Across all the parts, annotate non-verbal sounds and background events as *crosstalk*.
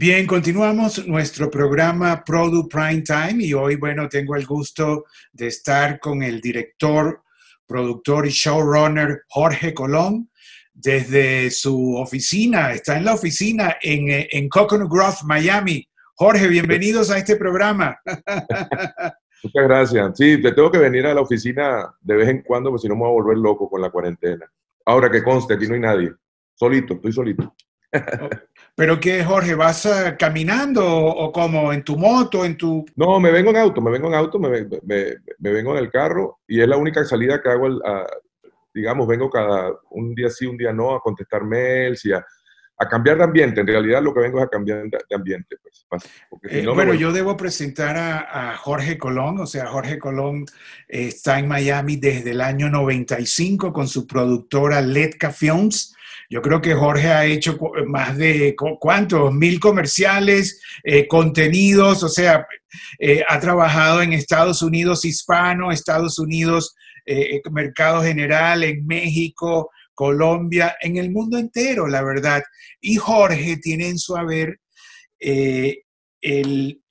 Bien, continuamos nuestro programa Product Prime Time y hoy, bueno, tengo el gusto de estar con el director, productor y showrunner Jorge Colón desde su oficina, está en la oficina en, en Coconut Grove, Miami. Jorge, bienvenidos a este programa. *laughs* Muchas gracias. Sí, te tengo que venir a la oficina de vez en cuando, porque si no me voy a volver loco con la cuarentena. Ahora que conste, aquí no hay nadie. Solito, estoy solito. *laughs* ¿Pero qué, Jorge? ¿Vas eh, caminando o, como en tu moto, en tu...? No, me vengo en auto, me vengo en auto, me, vengo en el carro y es la única salida que hago, digamos, vengo cada un día sí, un día no, a contestar mails y a, cambiar de ambiente. En realidad lo que vengo es a cambiar de ambiente. Pues, eh, bueno, yo debo presentar a, a, Jorge Colón, o sea, Jorge Colón está en Miami desde el año 95 con su productora Letka Films yo creo que Jorge ha hecho más de, ¿cuántos? Mil comerciales, eh, contenidos, o sea, eh, ha trabajado en Estados Unidos hispano, Estados Unidos, eh, mercado general, en México, Colombia, en el mundo entero, la verdad. Y Jorge tiene en su haber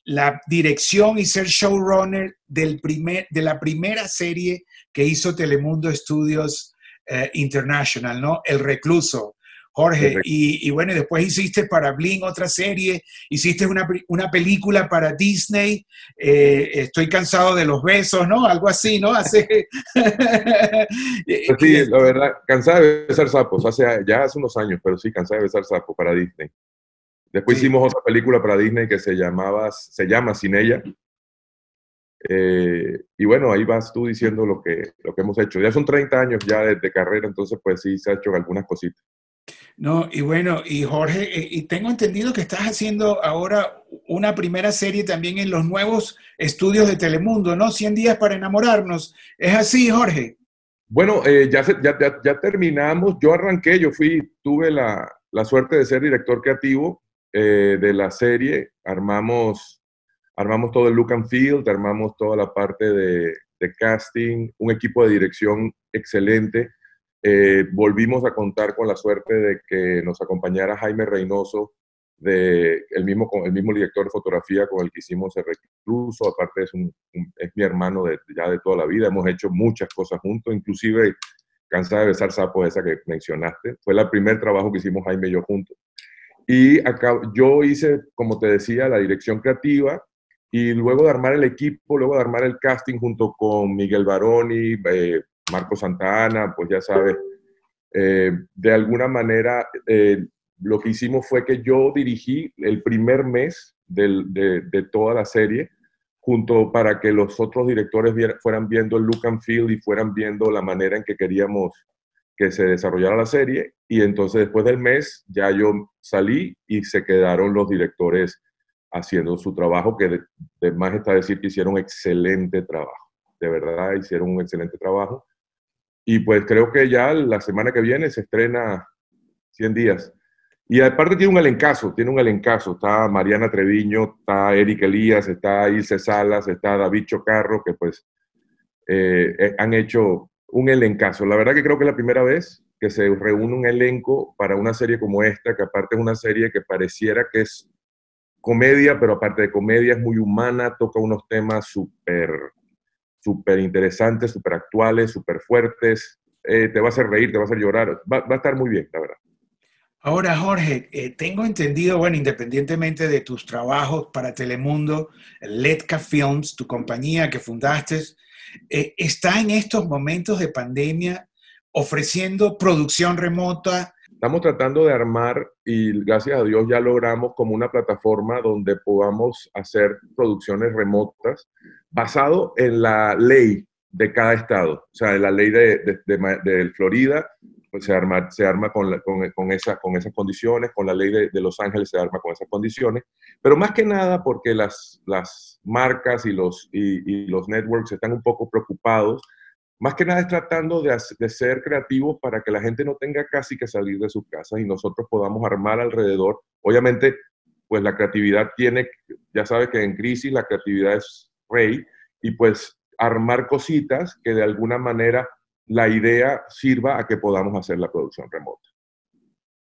la dirección y ser showrunner del primer, de la primera serie que hizo Telemundo Studios eh, International, ¿no? El Recluso. Jorge, y, bueno, después hiciste para Bling otra serie, hiciste una, una película para Disney, eh, Estoy cansado de los besos, ¿no? Algo así, ¿no? Hace... *laughs* Pues sí, la verdad, cansado de besar sapos, hace, ya hace unos años, pero sí, cansado de besar sapos para Disney. Después hicimos otra película para Disney que se, llamaba, se llama Sin ella, eh, y bueno, ahí vas tú diciendo lo que, lo que hemos hecho. Ya son 30 años ya de, carrera, entonces pues sí se ha hecho algunas cositas. No, y bueno, y Jorge, eh, y tengo entendido que estás haciendo ahora una primera serie también en los nuevos estudios de Telemundo, ¿no? 100 días para enamorarnos. ¿Es así, Jorge? Bueno, eh, ya, ya, ya, terminamos. Yo arranqué, yo fui, tuve la, la suerte de ser director creativo de la serie. Armamos armamos todo el look and feel, armamos toda la parte de, casting, un equipo de dirección excelente. Eh, volvimos a contar con la suerte de que nos acompañara Jaime Reynoso, de, el, mismo, el mismo director de fotografía con el que hicimos el recluso, aparte es, un, es mi hermano de, ya de toda la vida, hemos hecho muchas cosas juntos, inclusive Cansada de besar sapo, esa que mencionaste, fue el primer trabajo que hicimos Jaime y yo juntos. Y acá, yo hice, como te decía, la dirección creativa, y luego de armar el equipo, luego de armar el casting junto con Miguel Baroni, eh, Marco Santana, pues ya sabes, eh, de alguna manera eh, lo que hicimos fue que yo dirigí el primer mes de, toda la serie, junto para que los otros directores fueran viendo el look and feel y fueran viendo la manera en que queríamos que se desarrollara la serie. Y entonces después del mes ya yo salí y se quedaron los directores haciendo su trabajo, que de, más está decir que hicieron excelente trabajo. De verdad, hicieron un excelente trabajo. Y pues creo que ya la semana que viene se estrena 100 días. Y aparte tiene un elencazo, tiene un elencazo. Está Mariana Treviño, está Eric Elías, está Ilse Salas, está David Chocarro, que pues eh, eh, han hecho un elencazo. La verdad que creo que es la primera vez que se reúne un elenco para una serie como esta, que aparte es una serie que pareciera que es comedia, pero aparte de comedia es muy humana, toca unos temas súper súper interesantes, súper actuales, súper fuertes. Eh, te va a hacer reír, te va a hacer llorar. Va, a estar muy bien, la verdad. Ahora, Jorge, eh, tengo entendido, bueno, independientemente de tus trabajos para Telemundo, Letka Films, tu compañía que fundaste, eh, está en estos momentos de pandemia ofreciendo producción remota Estamos tratando de armar y gracias a Dios ya logramos como una plataforma donde podamos hacer producciones remotas basado en la ley de cada estado. O sea, la ley de, de, Florida pues se arma, se arma con, con, con, esa, con esas condiciones, con la ley de, Los Ángeles se arma con esas condiciones, pero más que nada porque las, las marcas y los, y, y los networks están un poco preocupados más que nada es tratando de, ser creativos para que la gente no tenga casi que salir de sus casas y nosotros podamos armar alrededor. Obviamente, pues la creatividad tiene, ya sabes que en crisis la creatividad es rey y pues armar cositas que de alguna manera la idea sirva a que podamos hacer la producción remota.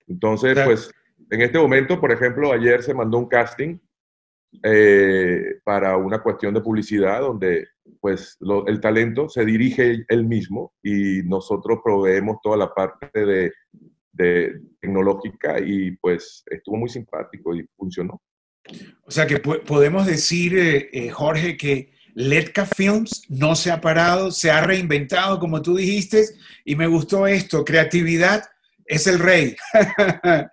Entonces, pues En este momento, por ejemplo, ayer se mandó un casting eh, para una cuestión de publicidad donde pues el talento se dirige él mismo y nosotros proveemos toda la parte de, tecnológica y pues estuvo muy simpático y funcionó. O sea que podemos decir, eh, eh, Jorge, que Letka Films no se ha parado, se ha reinventado, como tú dijiste, y me gustó esto, creatividad es el rey. *laughs*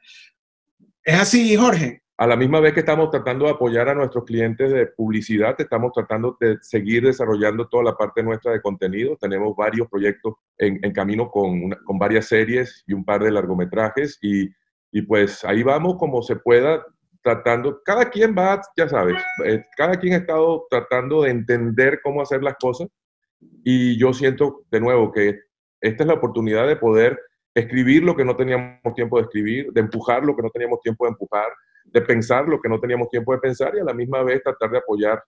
¿Es así, Jorge? A la misma vez que estamos tratando de apoyar a nuestros clientes de publicidad, estamos tratando de seguir desarrollando toda la parte nuestra de contenido. Tenemos varios proyectos en, camino con, con, varias series y un par de largometrajes y, y, pues ahí vamos como se pueda tratando, cada quien va, ya sabes, eh, cada quien ha estado tratando de entender cómo hacer las cosas y yo siento de nuevo que esta es la oportunidad de poder escribir lo que no teníamos tiempo de escribir, de empujar lo que no teníamos tiempo de empujar, de pensar lo que no teníamos tiempo de pensar y a la misma vez tratar de apoyar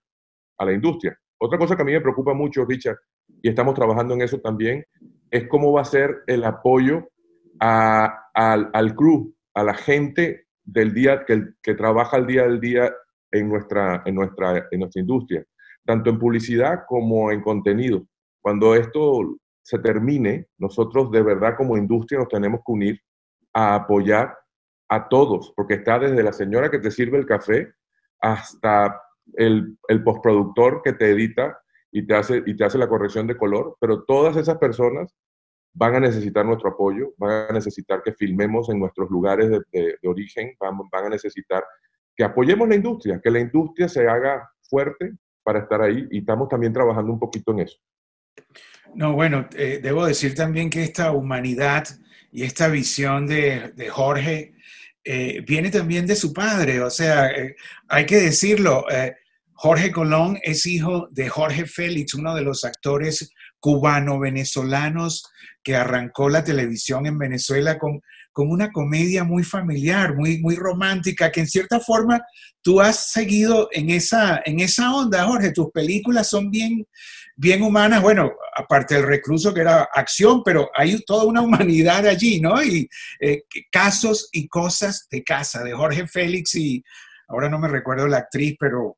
a la industria. Otra cosa que a mí me preocupa mucho, Richard, y estamos trabajando en eso también, es cómo va a ser el apoyo a, al, al crew, a la gente del día que, que trabaja al día del día en nuestra, en, nuestra, en nuestra industria, tanto en publicidad como en contenido. Cuando esto se termine, nosotros de verdad como industria nos tenemos que unir a apoyar a todos, porque está desde la señora que te sirve el café hasta el, el postproductor que te edita y te, hace, y te hace la corrección de color, pero todas esas personas van a necesitar nuestro apoyo, van a necesitar que filmemos en nuestros lugares de, origen, van, van, a necesitar que apoyemos la industria, que la industria se haga fuerte para estar ahí y estamos también trabajando un poquito en eso. No, bueno, eh, debo decir también que esta humanidad y esta visión de, Jorge eh, viene también de su padre, o sea, eh, hay que decirlo, Jorge Colón es hijo de Jorge Félix, uno de los actores cubano-venezolanos que arrancó la televisión en Venezuela con, una comedia muy familiar, muy, romántica, que en cierta forma tú has seguido en esa, en esa onda, Jorge. Tus películas son bien, bien humanas, bueno, aparte del recluso que era acción, pero hay toda una humanidad allí, ¿no? Y eh, casos y cosas de casa, de Jorge Félix y ahora no me recuerdo la actriz, pero...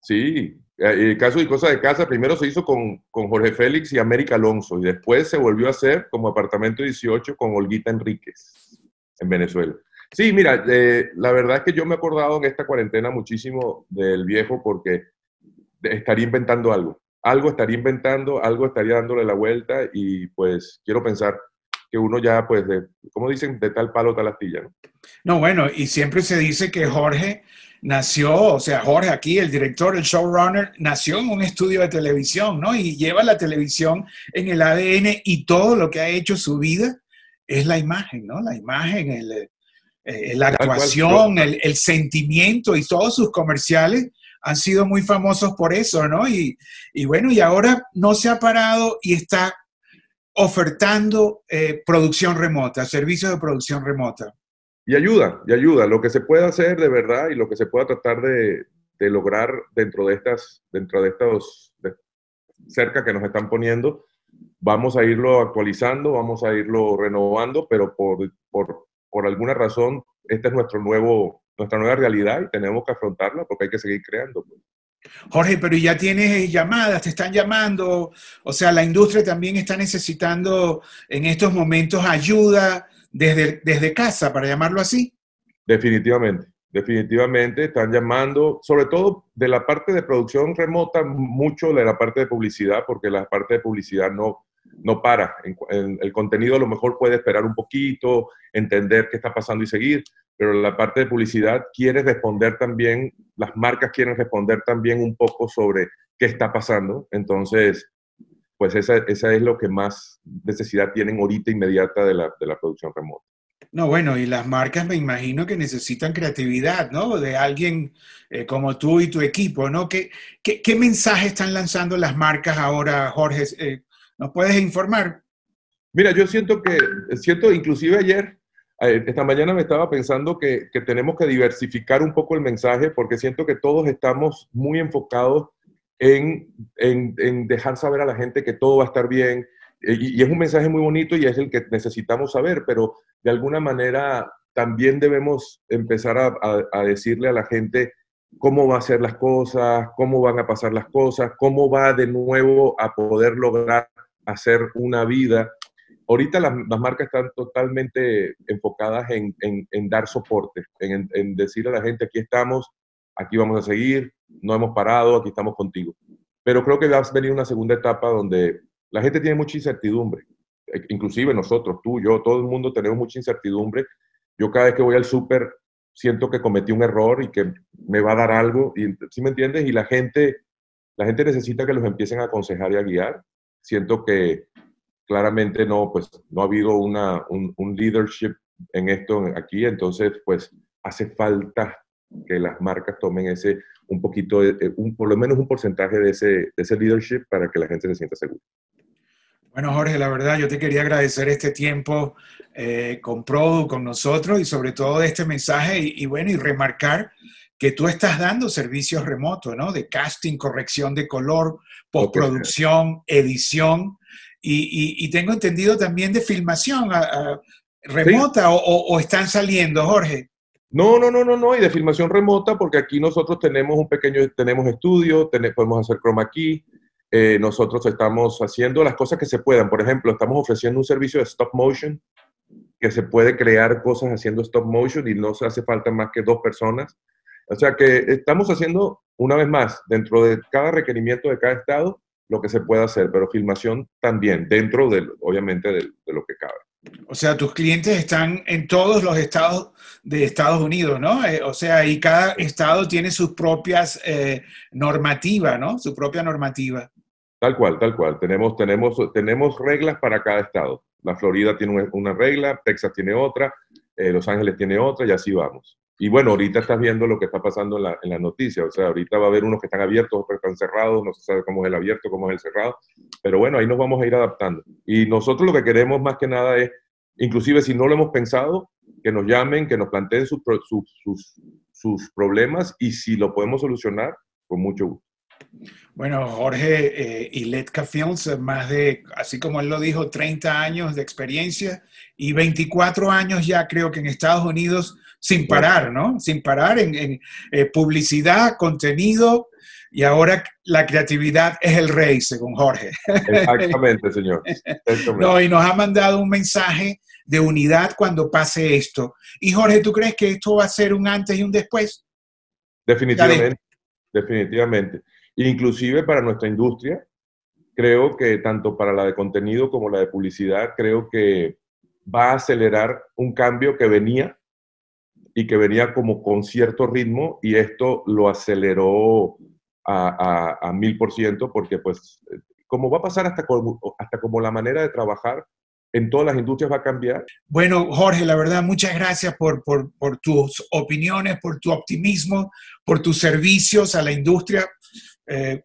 Sí, eh, casos y cosas de casa primero se hizo con, con, Jorge Félix y América Alonso y después se volvió a hacer como Apartamento 18 con Olguita Enríquez en Venezuela. Sí, mira, eh, la verdad es que yo me he acordado en esta cuarentena muchísimo del viejo porque estaría inventando algo algo estaría inventando, algo estaría dándole la vuelta y pues quiero pensar que uno ya, pues, de, como dicen, de tal palo, tal astilla, ¿no? No, bueno, y siempre se dice que Jorge nació, o sea, Jorge aquí, el director, el showrunner, nació en un estudio de televisión, ¿no? Y lleva la televisión en el ADN y todo lo que ha hecho su vida es la imagen, ¿no? La imagen, el, eh, la actuación, el, el, sentimiento y todos sus comerciales han sido muy famosos por eso, ¿no? Y, bueno, y ahora no se ha parado y está ofertando eh, producción remota, servicios de producción remota. Y ayuda, y ayuda. Lo que se puede hacer de verdad y lo que se pueda tratar de, lograr dentro de estas, dentro de estos cerca que nos están poniendo, vamos a irlo actualizando, vamos a irlo renovando, pero por, por, por alguna razón, este es nuestro nuevo, nuestra nueva realidad y tenemos que afrontarla porque hay que seguir creando. Pues. Jorge, pero ya tienes llamadas, te están llamando, o sea, la industria también está necesitando en estos momentos ayuda desde, desde casa, para llamarlo así. Definitivamente, definitivamente están llamando, sobre todo de la parte de producción remota, mucho de la parte de publicidad, porque la parte de publicidad no, no para. el contenido a lo mejor puede esperar un poquito, entender qué está pasando y seguir, pero la parte de publicidad quiere responder también, las marcas quieren responder también un poco sobre qué está pasando. Entonces, pues esa, esa es lo que más necesidad tienen ahorita inmediata de la, de la producción remota. No, bueno, y las marcas me imagino que necesitan creatividad, ¿no? De alguien eh, como tú y tu equipo, ¿no? ¿Qué, qué, qué mensaje están lanzando las marcas ahora, Jorge? Eh, ¿Nos puedes informar? Mira, yo siento que, siento, inclusive ayer, esta mañana me estaba pensando que, tenemos que diversificar un poco el mensaje porque siento que todos estamos muy enfocados en, dejar saber a la gente que todo va a estar bien. Eh, y, es un mensaje muy bonito y es el que necesitamos saber, pero de alguna manera también debemos empezar a, decirle a la gente cómo va a ser las cosas, cómo van a pasar las cosas, cómo va de nuevo a poder lograr hacer una vida. Ahorita las, marcas están totalmente enfocadas en, dar soporte, en, en, decir a la gente, aquí estamos, aquí vamos a seguir, no hemos parado, aquí estamos contigo. Pero creo que va a venir una segunda etapa donde la gente tiene mucha incertidumbre, e, inclusive nosotros, tú, yo, todo el mundo tenemos mucha incertidumbre. Yo cada vez que voy al súper siento que cometí un error y que me va a dar algo, y, ¿sí me entiendes? Y la gente, la gente necesita que los empiecen a aconsejar y a guiar. Siento que claramente no, pues no ha habido una, un, un leadership en esto aquí, entonces pues hace falta que las marcas tomen ese un poquito, un, por lo menos un porcentaje de ese, de ese leadership para que la gente se sienta segura. Bueno, Jorge, la verdad, yo te quería agradecer este tiempo eh, con Produ, con nosotros y sobre todo este mensaje y, bueno, y remarcar que tú estás dando servicios remotos, ¿no? De casting, corrección de color, postproducción, edición y, tengo entendido también de filmación remota o, están saliendo, Jorge. No, no, no, no, no, y de filmación remota porque aquí nosotros tenemos un pequeño, tenemos estudio, podemos hacer chroma key, eh, nosotros estamos haciendo las cosas que se puedan. Por ejemplo, estamos ofreciendo un servicio de stop motion que se puede crear cosas haciendo stop motion y no se hace falta más que dos personas. O sea que estamos haciendo, una vez más, dentro de cada requerimiento de cada estado, lo que se puede hacer, pero filmación también, dentro, de, obviamente, de, lo que cabe. O sea, tus clientes están en todos los estados de Estados Unidos, ¿no? Eh, o sea, y cada estado tiene sus propias eh, normativas, ¿no? Su propia normativa. Tal cual, tal cual. Tenemos, tenemos, tenemos reglas para cada estado. La Florida tiene una regla, Texas tiene otra, eh, Los Ángeles tiene otra y así vamos. Y bueno, ahorita estás viendo lo que está pasando en la, en la noticia. O sea, ahorita va a haber unos que están abiertos, otros que están cerrados, no se sabe cómo es el abierto, cómo es el cerrado. Pero bueno, ahí nos vamos a ir adaptando. Y nosotros lo que queremos más que nada es, inclusive si no lo hemos pensado, que nos llamen, que nos planteen sus, sus, sus problemas y si lo podemos solucionar, con mucho gusto. Bueno, Jorge eh, y Letka Films, más de, así como él lo dijo, 30 años de experiencia y 24 años ya creo que en Estados Unidos sin parar, ¿no? Sin parar en, eh, publicidad, contenido y ahora la creatividad es el rey, según Jorge. Exactamente, señor. *laughs* No, y nos ha mandado un mensaje de unidad cuando pase esto. Y Jorge, ¿tú crees que esto va a ser un antes y un después? Definitivamente, definitivamente. Inclusive para nuestra industria, creo que tanto para la de contenido como la de publicidad, creo que va a acelerar un cambio que venía y que venía como con cierto ritmo y esto lo aceleró a mil por ciento porque pues como va a pasar hasta como, hasta como la manera de trabajar en todas las industrias va a cambiar. Bueno, Jorge, la verdad, muchas gracias por, por, por tus opiniones, por tu optimismo, por tus servicios a la industria.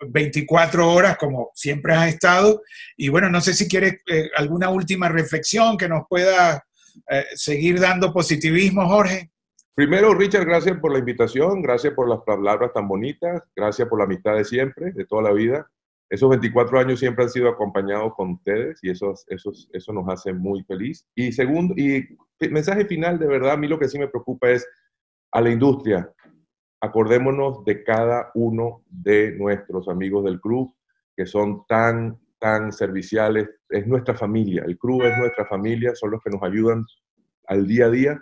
24 eh, horas, como siempre has estado. Y bueno, no sé si quieres eh, alguna última reflexión que nos pueda eh, seguir dando positivismo, Jorge. Primero, Richard, gracias por la invitación, gracias por las palabras tan bonitas, gracias por la amistad de siempre, de toda la vida. Esos 24 años siempre han sido acompañados con ustedes y eso, eso, eso nos hace muy feliz. Y segundo, y mensaje final, de verdad, a mí lo que sí me preocupa es a la industria, acordémonos de cada uno de nuestros amigos del club que son tan, tan serviciales. Es nuestra familia, el club es nuestra familia, son los que nos ayudan al día a día.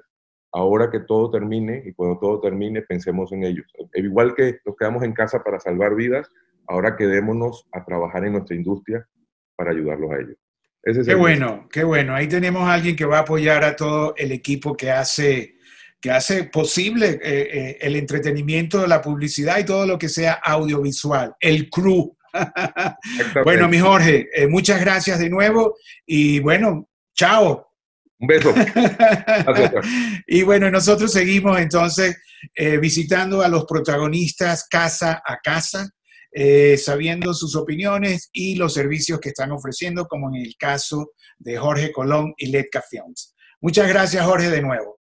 Ahora que todo termine y cuando todo termine, pensemos en ellos. Igual que nos quedamos en casa para salvar vidas, ahora quedémonos a trabajar en nuestra industria para ayudarlos a ellos. qué bueno, qué bueno. Ahí tenemos a alguien que va a apoyar a todo el equipo que hace que hace posible eh, eh, el entretenimiento, la publicidad y todo lo que sea audiovisual, el crew. *laughs* bueno, mi Jorge, eh, muchas gracias de nuevo y bueno, chao. Un beso. *laughs* y bueno, nosotros seguimos entonces visitando a los protagonistas casa a casa, sabiendo sus opiniones y los servicios que están ofreciendo, como en el caso de Jorge Colón y Letka Films. Muchas gracias, Jorge, de nuevo.